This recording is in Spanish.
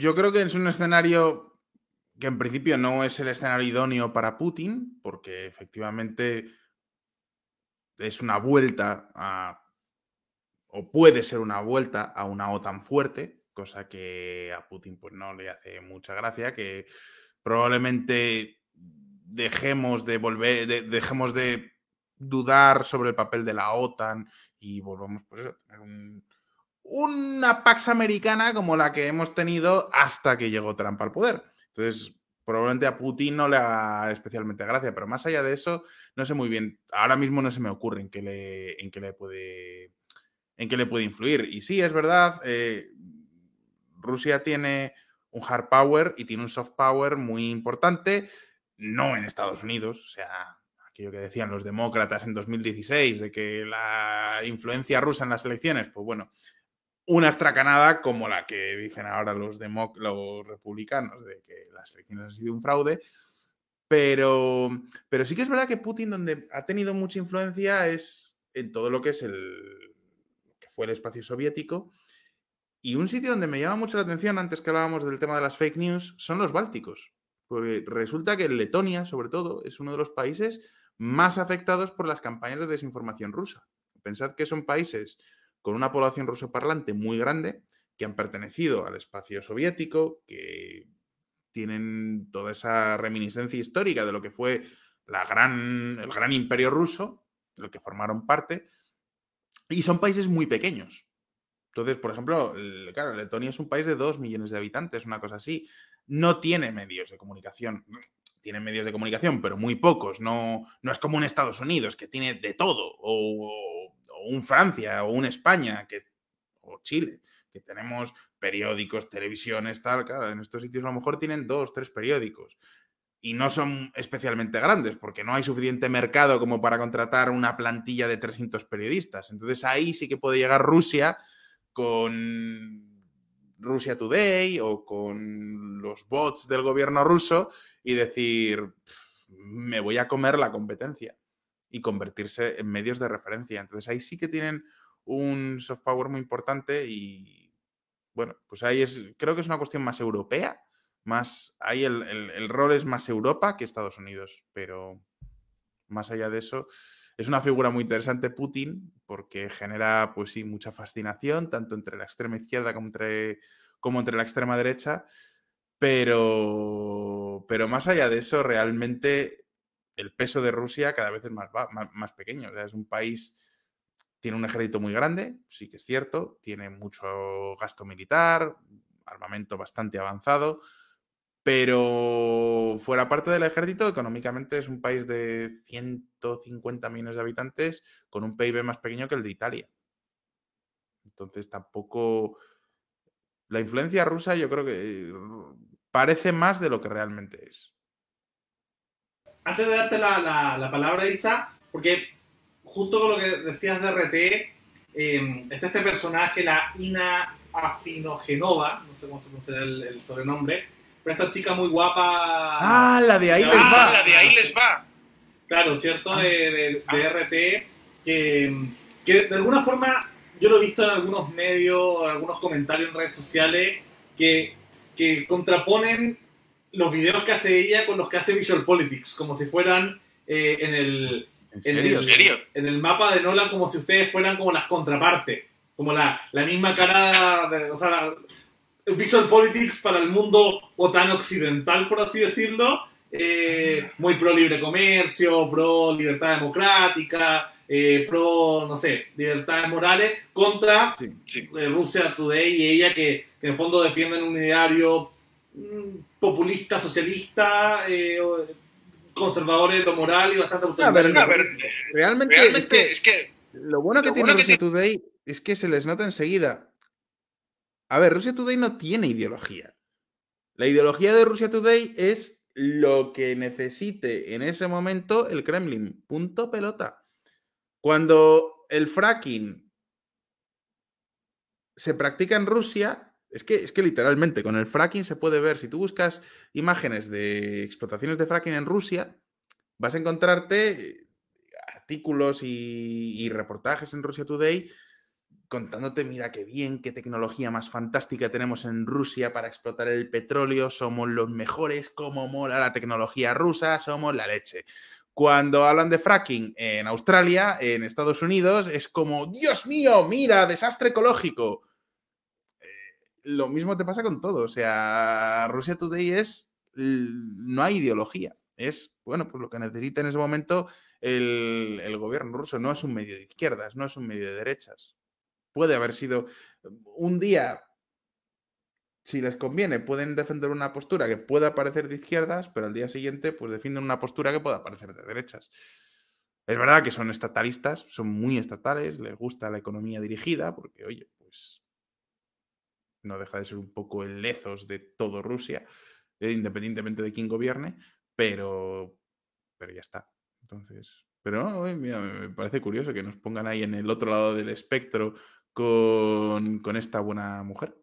yo creo que es un escenario que en principio no es el escenario idóneo para Putin, porque efectivamente es una vuelta a, o puede ser una vuelta a una OTAN fuerte, cosa que a Putin pues no le hace mucha gracia, que probablemente dejemos de volver, dejemos de dudar sobre el papel de la OTAN y volvamos pues a tener una Pax americana como la que hemos tenido hasta que llegó Trump al poder. Entonces, probablemente a Putin no le haga especialmente gracia, pero más allá de eso, no sé muy bien. Ahora mismo no se me ocurre en qué le, en qué le puede en qué le puede influir. Y sí, es verdad, eh, Rusia tiene un hard power y tiene un soft power muy importante, no en Estados Unidos, o sea, aquello que decían los demócratas en 2016 de que la influencia rusa en las elecciones, pues bueno, una estracanada como la que dicen ahora los, republicanos, de que las elecciones han sido un fraude. Pero, pero sí que es verdad que Putin, donde ha tenido mucha influencia, es en todo lo que es el que fue el espacio soviético. Y un sitio donde me llama mucho la atención, antes que hablábamos del tema de las fake news, son los bálticos. Porque resulta que Letonia, sobre todo, es uno de los países más afectados por las campañas de desinformación rusa. Pensad que son países con una población rusoparlante muy grande, que han pertenecido al espacio soviético, que tienen toda esa reminiscencia histórica de lo que fue la gran, el gran imperio ruso, del que formaron parte, y son países muy pequeños. Entonces, por ejemplo, claro, Letonia es un país de dos millones de habitantes, una cosa así. No tiene medios de comunicación. Tiene medios de comunicación, pero muy pocos. No, no es como un Estados Unidos, que tiene de todo. Un Francia o un España que, o Chile, que tenemos periódicos, televisiones, tal, claro, en estos sitios a lo mejor tienen dos, tres periódicos y no son especialmente grandes porque no hay suficiente mercado como para contratar una plantilla de 300 periodistas. Entonces ahí sí que puede llegar Rusia con Rusia Today o con los bots del gobierno ruso y decir, me voy a comer la competencia y convertirse en medios de referencia. Entonces ahí sí que tienen un soft power muy importante y bueno, pues ahí es, creo que es una cuestión más europea, más, ahí el, rol es más Europa que Estados Unidos, pero más allá de eso, es una figura muy interesante Putin porque genera, pues sí, mucha fascinación, tanto entre la extrema izquierda como entre, como entre la extrema derecha, pero, pero más allá de eso, realmente el peso de Rusia cada vez es más, pequeño. es un país, tiene un ejército muy grande, sí que es cierto, tiene mucho gasto militar, armamento bastante avanzado, pero fuera parte del ejército, económicamente es un país de 150 millones de habitantes con un PIB más pequeño que el de Italia. Entonces tampoco... La influencia rusa yo creo que parece más de lo que realmente es antes de darte la, la, palabra, Isa, porque justo con lo que decías de RT, em, está este personaje, la Ina Afinogenova, no sé cómo se pronuncia el, sobrenombre, pero esta chica muy guapa. Ah, la de ahí les va. Ah, la de ahí les va. Claro, ¿cierto? Ah. de, de, RT, que, que de alguna forma yo lo he visto en algunos medios, en algunos comentarios en redes sociales, que, que contraponen los videos que hace ella con los que hace Visual Politics, como si fueran eh, en, el, ¿En, el, en el mapa de Nolan, como si ustedes fueran como las contrapartes, como la, la misma cara, de, o sea, Visual Politics para el mundo OTAN occidental, por así decirlo, eh, muy pro libre comercio, pro libertad democrática, eh, pro, no sé, libertades morales, contra Rusia Today y ella que, que en el fondo defienden un ideario populista, socialista, eh, conservador en lo moral y bastante realmente, es, que, lo bueno que tiene Russia Today es que se les nota enseguida. A ver, Russia Today no tiene ideología. La ideología de Russia Today es lo que necesite en ese momento el Kremlin. Punto pelota. Cuando el fracking se practica en Rusia, es que, es que literalmente con el fracking se puede ver, si tú buscas imágenes de explotaciones de fracking en Rusia, vas a encontrarte artículos y, reportajes en Russia Today contándote, mira qué bien, qué tecnología más fantástica tenemos en Rusia para explotar el petróleo, somos los mejores, cómo mola la tecnología rusa, somos la leche. Cuando hablan de fracking en Australia, en Estados Unidos, es como, Dios mío, mira, desastre ecológico. Lo mismo te pasa con todo. O sea, Rusia Today es, no hay ideología. Es, bueno, pues lo que necesita en ese momento el, el gobierno ruso. No es un medio de izquierdas, no es un medio de derechas puede haber sido un día, si les conviene, pueden defender una postura que pueda parecer de izquierdas, pero al día siguiente, pues defienden una postura que pueda parecer de derechas. Es verdad que son estatalistas, son muy estatales, les gusta la economía dirigida, porque, oye, pues no deja de ser un poco el lezos de todo Rusia, eh, independientemente de quién gobierne, pero, pero ya está. Entonces, pero no, mira, me parece curioso que nos pongan ahí en el otro lado del espectro con, esta buena mujer.